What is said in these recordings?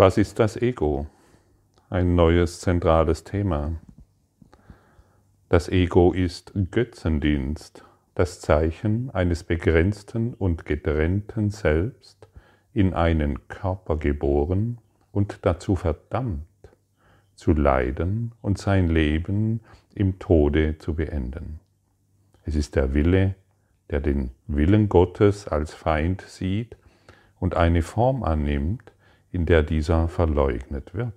Was ist das Ego? Ein neues zentrales Thema. Das Ego ist Götzendienst, das Zeichen eines begrenzten und getrennten Selbst, in einen Körper geboren und dazu verdammt, zu leiden und sein Leben im Tode zu beenden. Es ist der Wille, der den Willen Gottes als Feind sieht und eine Form annimmt, in der dieser verleugnet wird.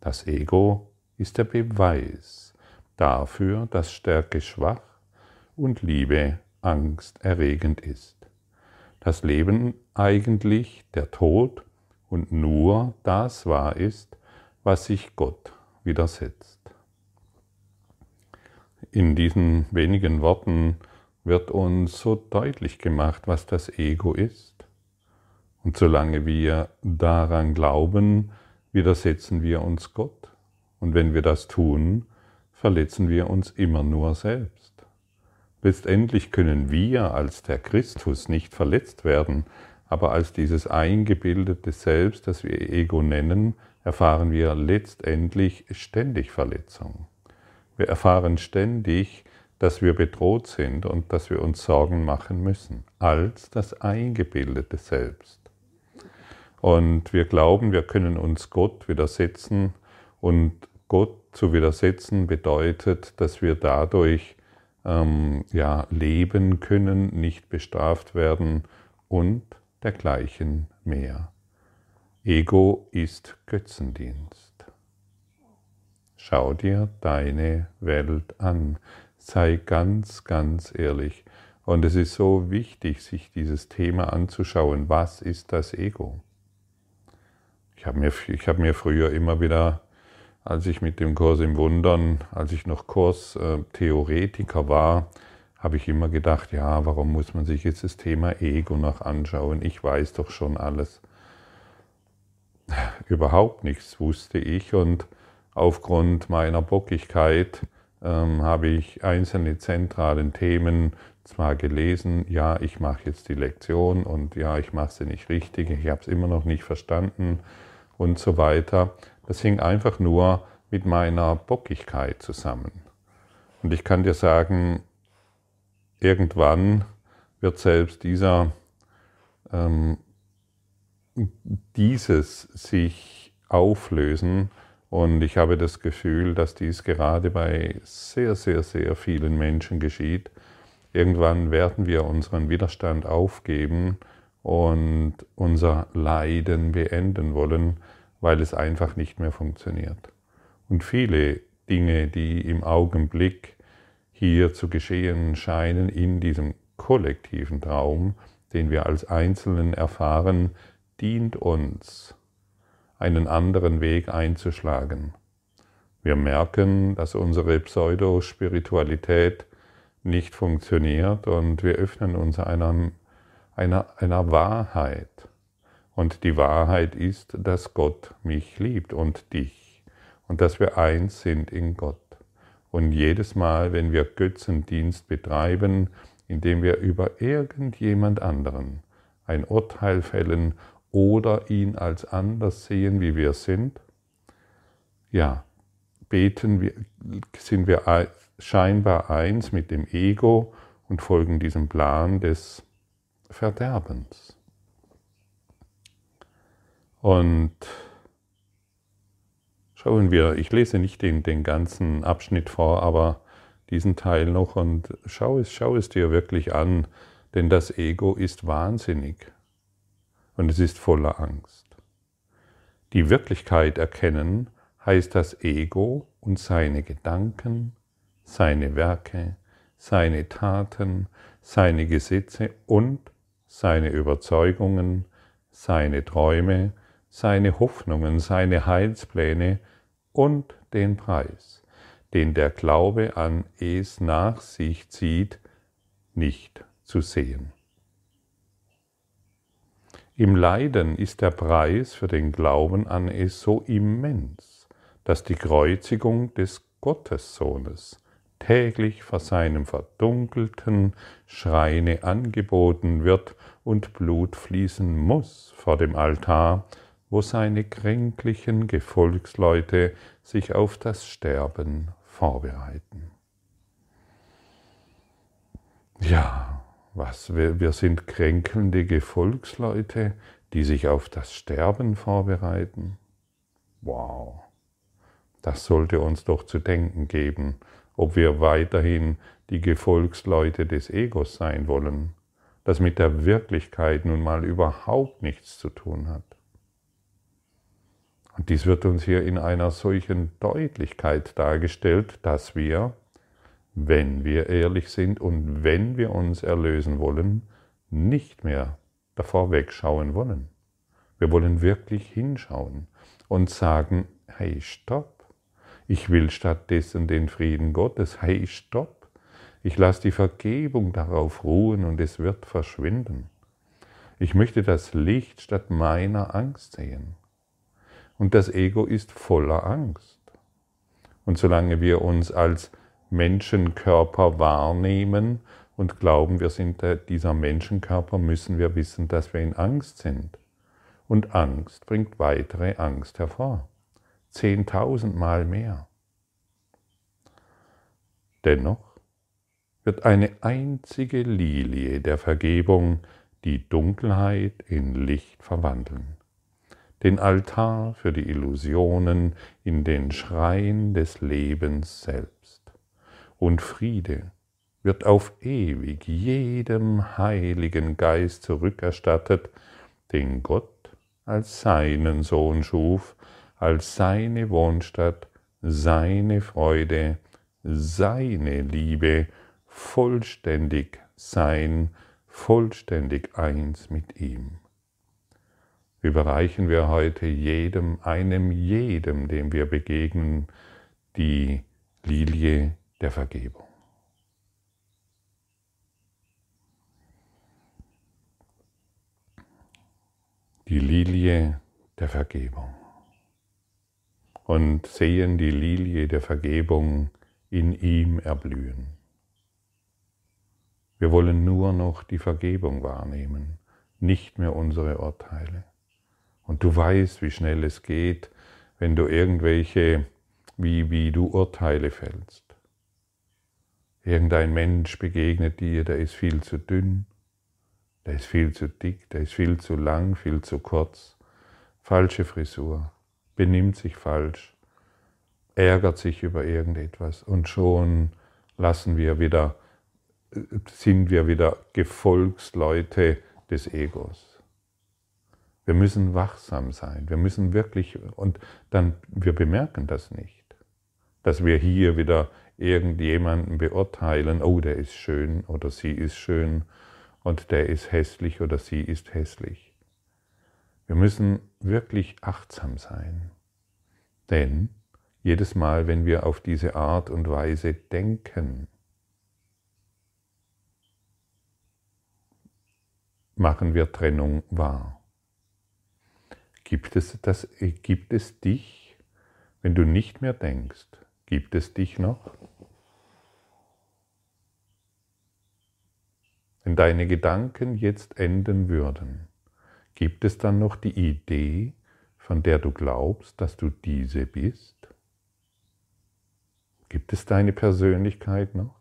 Das Ego ist der Beweis dafür, dass Stärke schwach und Liebe angsterregend ist. Das Leben eigentlich der Tod und nur das wahr ist, was sich Gott widersetzt. In diesen wenigen Worten wird uns so deutlich gemacht, was das Ego ist und solange wir daran glauben, widersetzen wir uns Gott. Und wenn wir das tun, verletzen wir uns immer nur selbst. Letztendlich können wir als der Christus nicht verletzt werden, aber als dieses eingebildete Selbst, das wir Ego nennen, erfahren wir letztendlich ständig Verletzung. Wir erfahren ständig, dass wir bedroht sind und dass wir uns Sorgen machen müssen, als das eingebildete Selbst. Und wir glauben, wir können uns Gott widersetzen. Und Gott zu widersetzen bedeutet, dass wir dadurch ähm, ja, leben können, nicht bestraft werden und dergleichen mehr. Ego ist Götzendienst. Schau dir deine Welt an. Sei ganz, ganz ehrlich. Und es ist so wichtig, sich dieses Thema anzuschauen. Was ist das Ego? Ich habe mir, hab mir früher immer wieder, als ich mit dem Kurs im Wundern, als ich noch Kurstheoretiker äh, war, habe ich immer gedacht, ja, warum muss man sich jetzt das Thema Ego noch anschauen? Ich weiß doch schon alles. Überhaupt nichts wusste ich und aufgrund meiner Bockigkeit ähm, habe ich einzelne zentralen Themen zwar gelesen, ja, ich mache jetzt die Lektion und ja, ich mache sie nicht richtig, ich habe es immer noch nicht verstanden und so weiter. Das hing einfach nur mit meiner Bockigkeit zusammen. Und ich kann dir sagen, irgendwann wird selbst dieser, ähm, dieses sich auflösen. Und ich habe das Gefühl, dass dies gerade bei sehr, sehr, sehr vielen Menschen geschieht. Irgendwann werden wir unseren Widerstand aufgeben und unser Leiden beenden wollen, weil es einfach nicht mehr funktioniert. Und viele Dinge, die im Augenblick hier zu geschehen scheinen, in diesem kollektiven Traum, den wir als Einzelnen erfahren, dient uns, einen anderen Weg einzuschlagen. Wir merken, dass unsere Pseudospiritualität nicht funktioniert und wir öffnen uns einem einer, einer Wahrheit. Und die Wahrheit ist, dass Gott mich liebt und dich und dass wir eins sind in Gott. Und jedes Mal, wenn wir Götzendienst betreiben, indem wir über irgendjemand anderen ein Urteil fällen oder ihn als anders sehen, wie wir sind, ja, beten wir, sind wir scheinbar eins mit dem Ego und folgen diesem Plan des Verderbens. Und schauen wir, ich lese nicht den, den ganzen Abschnitt vor, aber diesen Teil noch und schau es, schau es dir wirklich an, denn das Ego ist wahnsinnig und es ist voller Angst. Die Wirklichkeit erkennen heißt das Ego und seine Gedanken, seine Werke, seine Taten, seine Gesetze und seine Überzeugungen, seine Träume, seine Hoffnungen, seine Heilspläne und den Preis, den der Glaube an es nach sich zieht, nicht zu sehen. Im Leiden ist der Preis für den Glauben an es so immens, dass die Kreuzigung des Gottessohnes täglich vor seinem verdunkelten Schreine angeboten wird und Blut fließen muss vor dem Altar, wo seine kränklichen Gefolgsleute sich auf das Sterben vorbereiten. Ja, was, wir, wir sind kränkelnde Gefolgsleute, die sich auf das Sterben vorbereiten. Wow, das sollte uns doch zu denken geben, ob wir weiterhin die Gefolgsleute des Egos sein wollen, das mit der Wirklichkeit nun mal überhaupt nichts zu tun hat. Und dies wird uns hier in einer solchen Deutlichkeit dargestellt, dass wir, wenn wir ehrlich sind und wenn wir uns erlösen wollen, nicht mehr davor wegschauen wollen. Wir wollen wirklich hinschauen und sagen, hey, stopp. Ich will stattdessen den Frieden Gottes. Hey, stopp. Ich lasse die Vergebung darauf ruhen und es wird verschwinden. Ich möchte das Licht statt meiner Angst sehen. Und das Ego ist voller Angst. Und solange wir uns als Menschenkörper wahrnehmen und glauben, wir sind dieser Menschenkörper, müssen wir wissen, dass wir in Angst sind. Und Angst bringt weitere Angst hervor. Zehntausendmal mehr. Dennoch wird eine einzige Lilie der Vergebung die Dunkelheit in Licht verwandeln, den Altar für die Illusionen in den Schrein des Lebens selbst. Und Friede wird auf ewig jedem heiligen Geist zurückerstattet, den Gott als seinen Sohn schuf, als seine Wohnstatt, seine Freude, seine Liebe, vollständig sein, vollständig eins mit ihm. Überreichen wir heute jedem, einem jedem, dem wir begegnen, die Lilie der Vergebung. Die Lilie der Vergebung und sehen die Lilie der Vergebung in ihm erblühen. Wir wollen nur noch die Vergebung wahrnehmen, nicht mehr unsere Urteile. Und du weißt, wie schnell es geht, wenn du irgendwelche, wie, wie du Urteile fällst. Irgendein Mensch begegnet dir, der ist viel zu dünn, der ist viel zu dick, der ist viel zu lang, viel zu kurz, falsche Frisur, benimmt sich falsch, ärgert sich über irgendetwas und schon lassen wir wieder, sind wir wieder Gefolgsleute des Egos. Wir müssen wachsam sein, wir müssen wirklich, und dann, wir bemerken das nicht, dass wir hier wieder irgendjemanden beurteilen, oh, der ist schön oder sie ist schön und der ist hässlich oder sie ist hässlich. Wir müssen wirklich achtsam sein. Denn jedes Mal, wenn wir auf diese Art und Weise denken, machen wir Trennung wahr. Gibt es, das, gibt es dich, wenn du nicht mehr denkst, gibt es dich noch? Wenn deine Gedanken jetzt enden würden, Gibt es dann noch die Idee, von der du glaubst, dass du diese bist? Gibt es deine Persönlichkeit noch?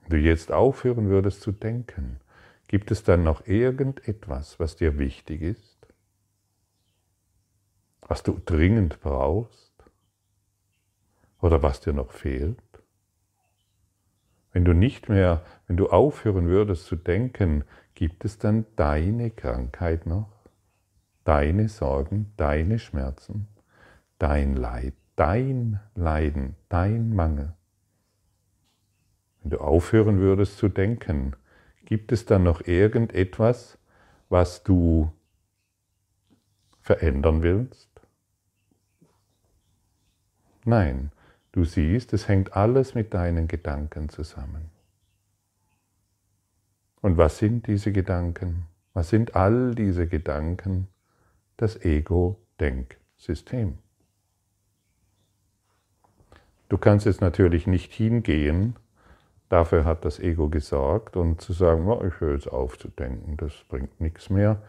Wenn du jetzt aufhören würdest zu denken, gibt es dann noch irgendetwas, was dir wichtig ist? Was du dringend brauchst? Oder was dir noch fehlt? Wenn du nicht mehr, wenn du aufhören würdest zu denken, gibt es dann deine Krankheit noch, deine Sorgen, deine Schmerzen, dein Leid, dein Leiden, dein Mangel. Wenn du aufhören würdest zu denken, gibt es dann noch irgendetwas, was du verändern willst? Nein, Du siehst, es hängt alles mit deinen Gedanken zusammen. Und was sind diese Gedanken? Was sind all diese Gedanken? Das Ego-Denksystem. Du kannst jetzt natürlich nicht hingehen Dafür hat das Ego gesorgt und zu sagen, oh, ich höre jetzt auf zu denken, das bringt nichts mehr.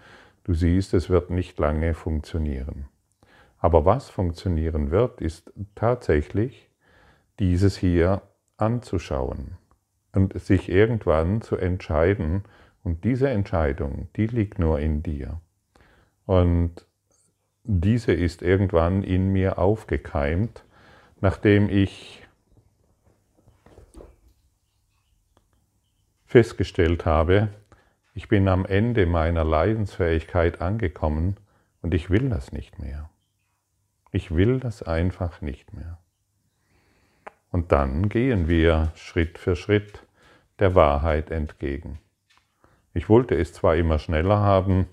Du siehst, es wird nicht lange funktionieren. Aber was funktionieren wird, ist tatsächlich dieses hier anzuschauen und sich irgendwann zu entscheiden. Und diese Entscheidung, die liegt nur in dir. Und diese ist irgendwann in mir aufgekeimt, nachdem ich festgestellt habe, ich bin am Ende meiner Leidensfähigkeit angekommen und ich will das nicht mehr. Ich will das einfach nicht mehr. Und dann gehen wir Schritt für Schritt der Wahrheit entgegen. Ich wollte es zwar immer schneller haben,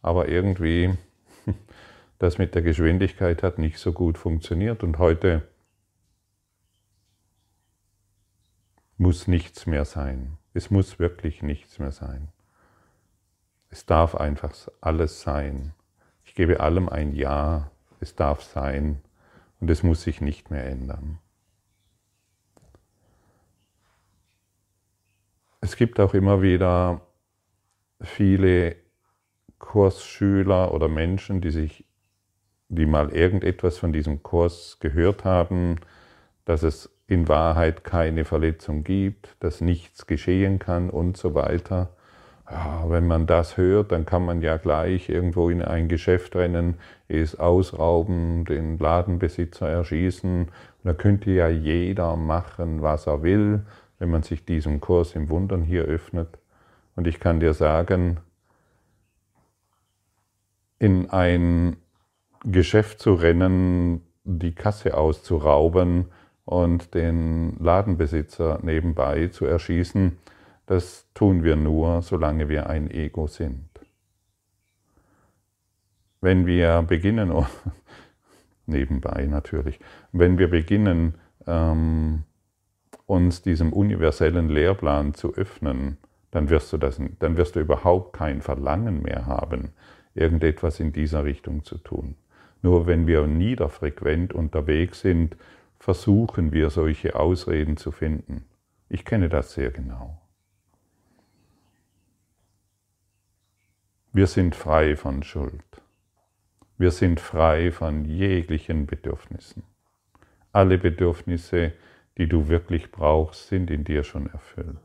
aber irgendwie das mit der Geschwindigkeit hat nicht so gut funktioniert und heute muss nichts mehr sein. Es muss wirklich nichts mehr sein. Es darf einfach alles sein. Ich gebe allem ein Ja. Es darf sein und es muss sich nicht mehr ändern. Es gibt auch immer wieder viele Kursschüler oder Menschen, die sich, die mal irgendetwas von diesem Kurs gehört haben, dass es in Wahrheit keine Verletzung gibt, dass nichts geschehen kann und so weiter. Ja, wenn man das hört, dann kann man ja gleich irgendwo in ein Geschäft rennen, es ausrauben, den Ladenbesitzer erschießen. Da könnte ja jeder machen, was er will, wenn man sich diesem Kurs im Wundern hier öffnet. Und ich kann dir sagen, in ein Geschäft zu rennen, die Kasse auszurauben und den Ladenbesitzer nebenbei zu erschießen, das tun wir nur, solange wir ein Ego sind. Wenn wir beginnen, nebenbei natürlich, wenn wir beginnen, ähm, uns diesem universellen Lehrplan zu öffnen, dann wirst, du das, dann wirst du überhaupt kein Verlangen mehr haben, irgendetwas in dieser Richtung zu tun. Nur wenn wir niederfrequent unterwegs sind, versuchen wir solche Ausreden zu finden. Ich kenne das sehr genau. Wir sind frei von Schuld. Wir sind frei von jeglichen Bedürfnissen. Alle Bedürfnisse, die du wirklich brauchst, sind in dir schon erfüllt.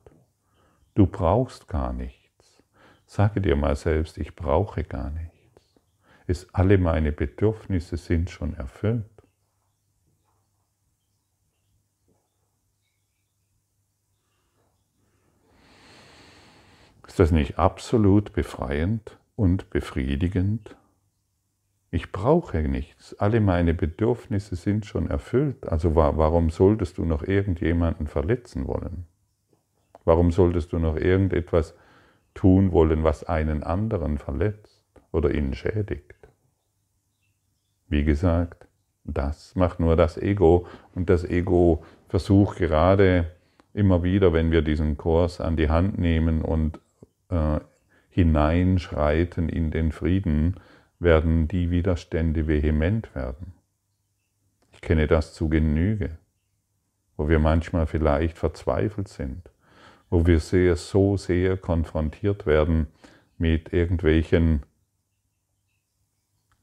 Du brauchst gar nichts. Sage dir mal selbst, ich brauche gar nichts. Es, alle meine Bedürfnisse sind schon erfüllt. Ist das nicht absolut befreiend und befriedigend? Ich brauche nichts. Alle meine Bedürfnisse sind schon erfüllt. Also warum solltest du noch irgendjemanden verletzen wollen? Warum solltest du noch irgendetwas tun wollen, was einen anderen verletzt oder ihn schädigt? Wie gesagt, das macht nur das Ego und das Ego versucht gerade immer wieder, wenn wir diesen Kurs an die Hand nehmen und äh, hineinschreiten in den Frieden, werden die Widerstände vehement werden. Ich kenne das zu Genüge, wo wir manchmal vielleicht verzweifelt sind, wo wir sehr, so sehr konfrontiert werden mit irgendwelchen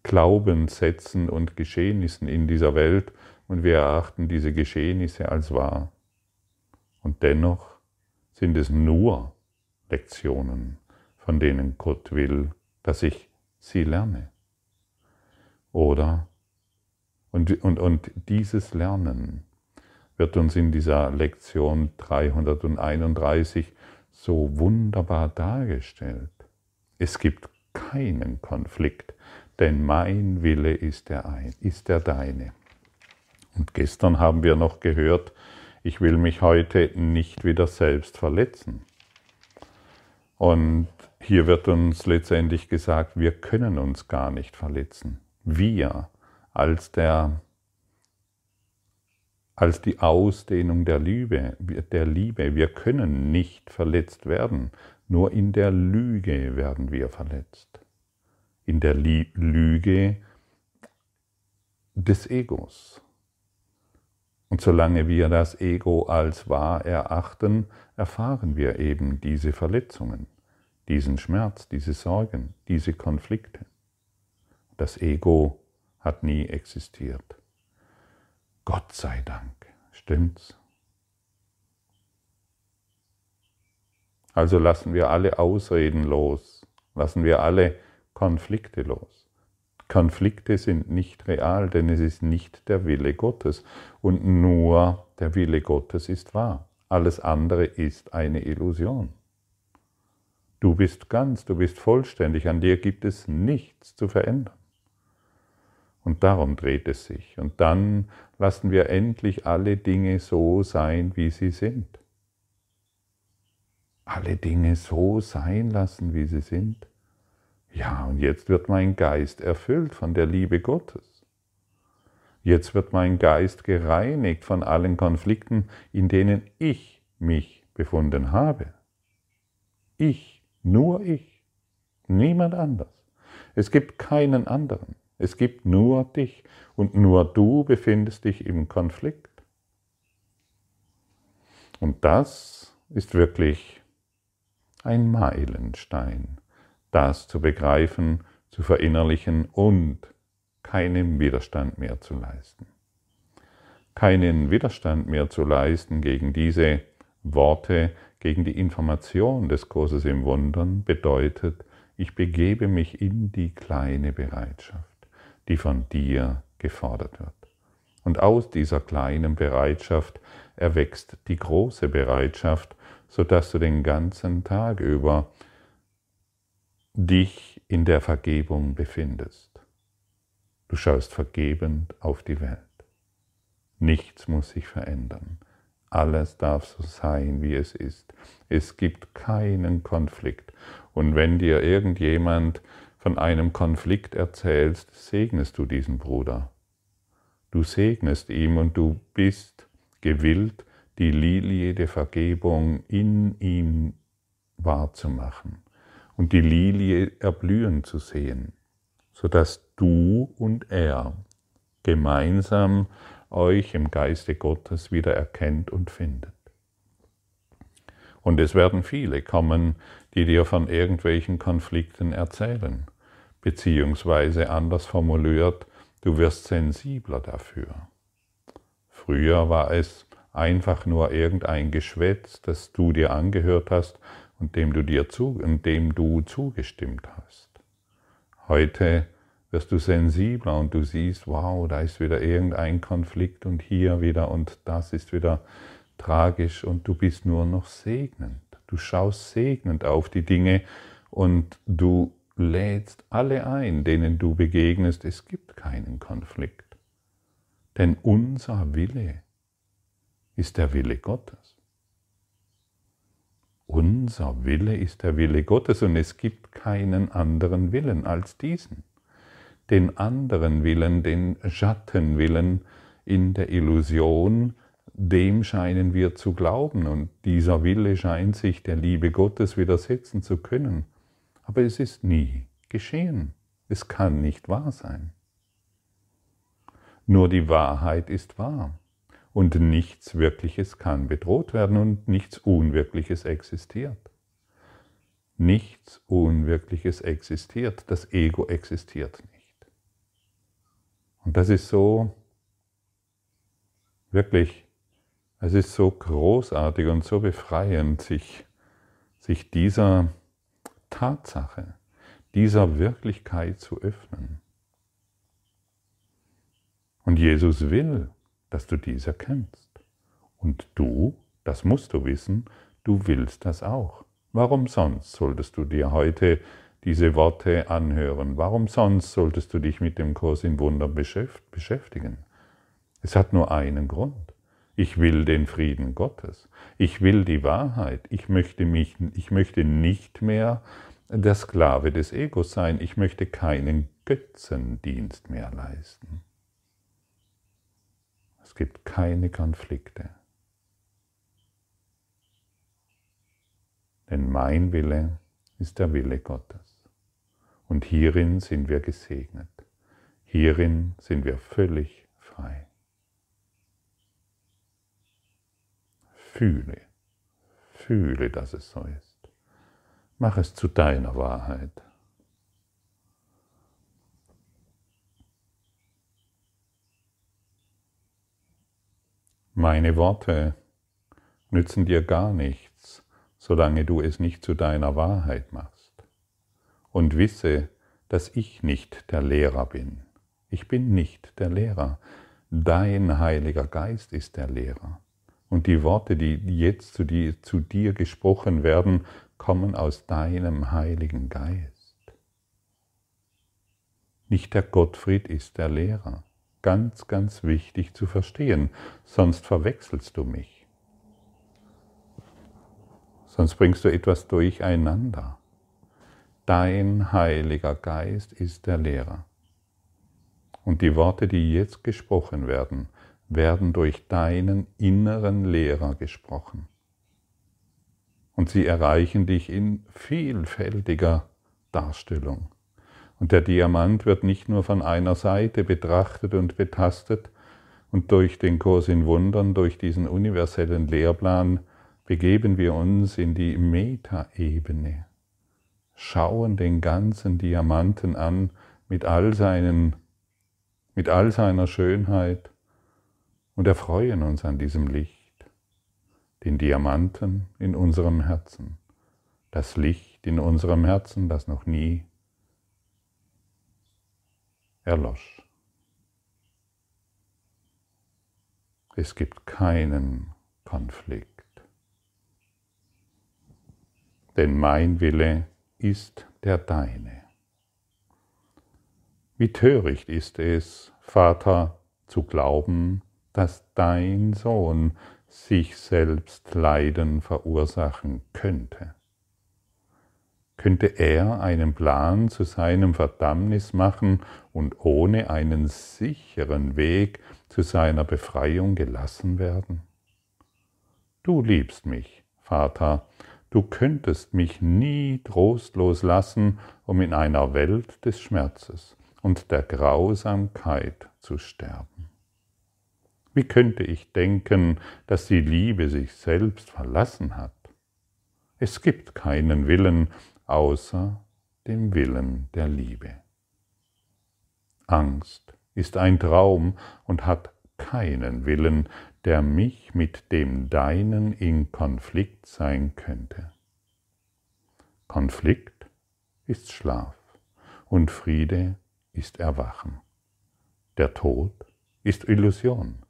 Glaubenssätzen und Geschehnissen in dieser Welt und wir erachten diese Geschehnisse als wahr. Und dennoch sind es nur Lektionen, von denen Gott will, dass ich sie lerne. Oder, und, und, und dieses Lernen wird uns in dieser Lektion 331 so wunderbar dargestellt. Es gibt keinen Konflikt, denn mein Wille ist der, ein, ist der deine. Und gestern haben wir noch gehört, ich will mich heute nicht wieder selbst verletzen. Und hier wird uns letztendlich gesagt, wir können uns gar nicht verletzen. Wir als der als die Ausdehnung der Liebe, der Liebe. Wir können nicht verletzt werden. Nur in der Lüge werden wir verletzt. In der Lüge des Egos. Und solange wir das Ego als wahr erachten, erfahren wir eben diese Verletzungen, diesen Schmerz, diese Sorgen, diese Konflikte. Das Ego hat nie existiert. Gott sei Dank, stimmt's? Also lassen wir alle Ausreden los, lassen wir alle Konflikte los. Konflikte sind nicht real, denn es ist nicht der Wille Gottes und nur der Wille Gottes ist wahr. Alles andere ist eine Illusion. Du bist ganz, du bist vollständig, an dir gibt es nichts zu verändern. Und darum dreht es sich. Und dann lassen wir endlich alle Dinge so sein, wie sie sind. Alle Dinge so sein lassen, wie sie sind. Ja, und jetzt wird mein Geist erfüllt von der Liebe Gottes. Jetzt wird mein Geist gereinigt von allen Konflikten, in denen ich mich befunden habe. Ich, nur ich, niemand anders. Es gibt keinen anderen. Es gibt nur dich und nur du befindest dich im Konflikt. Und das ist wirklich ein Meilenstein, das zu begreifen, zu verinnerlichen und keinen Widerstand mehr zu leisten. Keinen Widerstand mehr zu leisten gegen diese Worte, gegen die Information des Kurses im Wundern bedeutet, ich begebe mich in die kleine Bereitschaft die von dir gefordert wird. Und aus dieser kleinen Bereitschaft erwächst die große Bereitschaft, sodass du den ganzen Tag über dich in der Vergebung befindest. Du schaust vergebend auf die Welt. Nichts muss sich verändern. Alles darf so sein, wie es ist. Es gibt keinen Konflikt. Und wenn dir irgendjemand von einem Konflikt erzählst, segnest du diesen Bruder. Du segnest ihm und du bist gewillt, die Lilie der Vergebung in ihm wahrzumachen und die Lilie erblühen zu sehen, sodass du und er gemeinsam euch im Geiste Gottes wieder erkennt und findet. Und es werden viele kommen, die dir von irgendwelchen Konflikten erzählen, beziehungsweise anders formuliert, du wirst sensibler dafür. Früher war es einfach nur irgendein Geschwätz, das du dir angehört hast und dem du dir zu, dem du zugestimmt hast. Heute wirst du sensibler und du siehst, wow, da ist wieder irgendein Konflikt und hier wieder und das ist wieder tragisch und du bist nur noch segnend. Du schaust segnend auf die Dinge und du lädst alle ein, denen du begegnest. Es gibt keinen Konflikt. Denn unser Wille ist der Wille Gottes. Unser Wille ist der Wille Gottes und es gibt keinen anderen Willen als diesen. Den anderen Willen, den Schattenwillen in der Illusion, dem scheinen wir zu glauben und dieser Wille scheint sich der Liebe Gottes widersetzen zu können. Aber es ist nie geschehen. Es kann nicht wahr sein. Nur die Wahrheit ist wahr und nichts Wirkliches kann bedroht werden und nichts Unwirkliches existiert. Nichts Unwirkliches existiert, das Ego existiert nicht. Und das ist so wirklich es ist so großartig und so befreiend, sich, sich dieser Tatsache, dieser Wirklichkeit zu öffnen. Und Jesus will, dass du dies erkennst. Und du, das musst du wissen, du willst das auch. Warum sonst solltest du dir heute diese Worte anhören? Warum sonst solltest du dich mit dem Kurs in Wunder beschäftigen? Es hat nur einen Grund. Ich will den Frieden Gottes. Ich will die Wahrheit. Ich möchte, mich, ich möchte nicht mehr der Sklave des Egos sein. Ich möchte keinen Götzendienst mehr leisten. Es gibt keine Konflikte. Denn mein Wille ist der Wille Gottes. Und hierin sind wir gesegnet. Hierin sind wir völlig frei. fühle, fühle, dass es so ist. Mach es zu deiner Wahrheit. Meine Worte nützen dir gar nichts, solange du es nicht zu deiner Wahrheit machst. Und wisse, dass ich nicht der Lehrer bin. Ich bin nicht der Lehrer. Dein Heiliger Geist ist der Lehrer. Und die Worte, die jetzt zu dir, zu dir gesprochen werden, kommen aus deinem Heiligen Geist. Nicht der Gottfried ist der Lehrer. Ganz, ganz wichtig zu verstehen, sonst verwechselst du mich. Sonst bringst du etwas durcheinander. Dein Heiliger Geist ist der Lehrer. Und die Worte, die jetzt gesprochen werden, werden durch deinen inneren Lehrer gesprochen. Und sie erreichen dich in vielfältiger Darstellung. Und der Diamant wird nicht nur von einer Seite betrachtet und betastet, und durch den Kurs in Wundern, durch diesen universellen Lehrplan, begeben wir uns in die Metaebene, schauen den ganzen Diamanten an mit all, seinen, mit all seiner Schönheit und erfreuen uns an diesem Licht, den Diamanten in unserem Herzen, das Licht in unserem Herzen, das noch nie erlosch. Es gibt keinen Konflikt denn mein Wille ist der deine. Wie töricht ist es, Vater, zu glauben, dass dein Sohn sich selbst Leiden verursachen könnte. Könnte er einen Plan zu seinem Verdammnis machen und ohne einen sicheren Weg zu seiner Befreiung gelassen werden? Du liebst mich, Vater, du könntest mich nie trostlos lassen, um in einer Welt des Schmerzes und der Grausamkeit zu sterben. Wie könnte ich denken, dass die Liebe sich selbst verlassen hat? Es gibt keinen Willen außer dem Willen der Liebe. Angst ist ein Traum und hat keinen Willen, der mich mit dem Deinen in Konflikt sein könnte. Konflikt ist Schlaf und Friede ist Erwachen. Der Tod ist Illusion,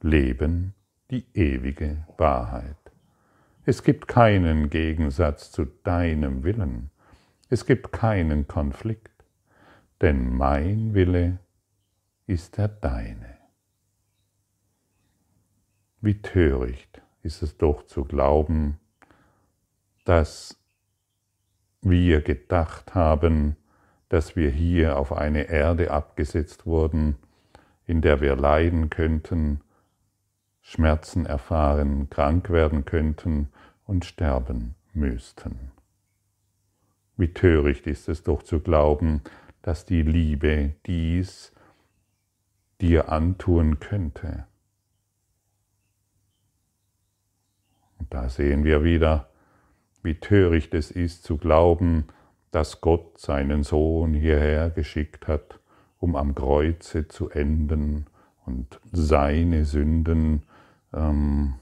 Leben die ewige Wahrheit. Es gibt keinen Gegensatz zu deinem Willen, es gibt keinen Konflikt, denn mein Wille ist der deine. Wie töricht ist es doch zu glauben, dass wir gedacht haben, dass wir hier auf eine Erde abgesetzt wurden, in der wir leiden könnten, Schmerzen erfahren, krank werden könnten und sterben müssten. Wie töricht ist es doch zu glauben, dass die Liebe dies dir antun könnte. Da sehen wir wieder, wie töricht es ist zu glauben, dass Gott seinen Sohn hierher geschickt hat, um am Kreuze zu enden und seine Sünden ähm,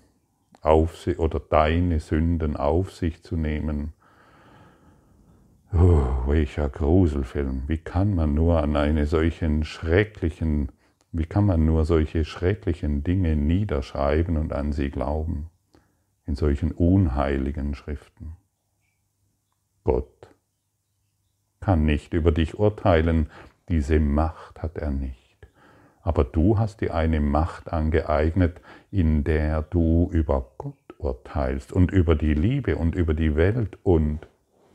auf sich oder deine Sünden auf sich zu nehmen. Oh, welcher Gruselfilm. Wie kann man nur an eine solchen schrecklichen, wie kann man nur solche schrecklichen Dinge niederschreiben und an sie glauben? In solchen unheiligen Schriften. Gott kann nicht über dich urteilen, diese Macht hat er nicht. Aber du hast dir eine Macht angeeignet, in der du über Gott urteilst und über die Liebe und über die Welt und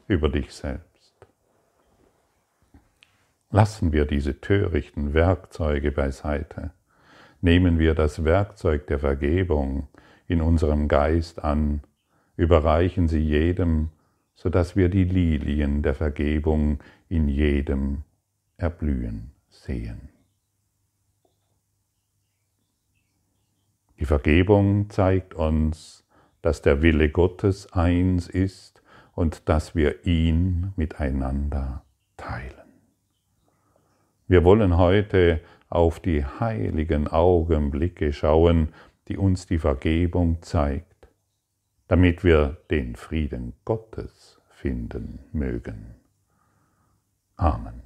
über dich selbst. Lassen wir diese törichten Werkzeuge beiseite. Nehmen wir das Werkzeug der Vergebung, in unserem Geist an, überreichen sie jedem, so dass wir die Lilien der Vergebung in jedem erblühen sehen. Die Vergebung zeigt uns, dass der Wille Gottes eins ist und dass wir ihn miteinander teilen. Wir wollen heute auf die heiligen Augenblicke schauen, die uns die Vergebung zeigt, damit wir den Frieden Gottes finden mögen. Amen.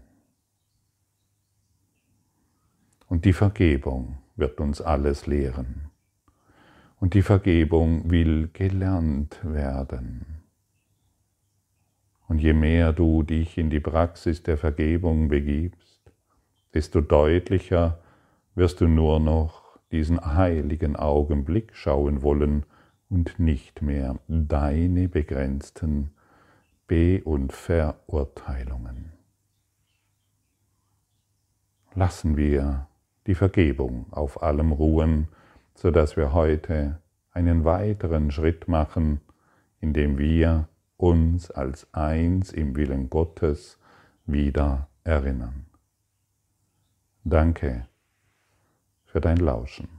Und die Vergebung wird uns alles lehren. Und die Vergebung will gelernt werden. Und je mehr du dich in die Praxis der Vergebung begibst, desto deutlicher wirst du nur noch diesen heiligen Augenblick schauen wollen und nicht mehr deine begrenzten Be- und Verurteilungen. Lassen wir die Vergebung auf allem ruhen, sodass wir heute einen weiteren Schritt machen, indem wir uns als eins im Willen Gottes wieder erinnern. Danke für dein Lauschen.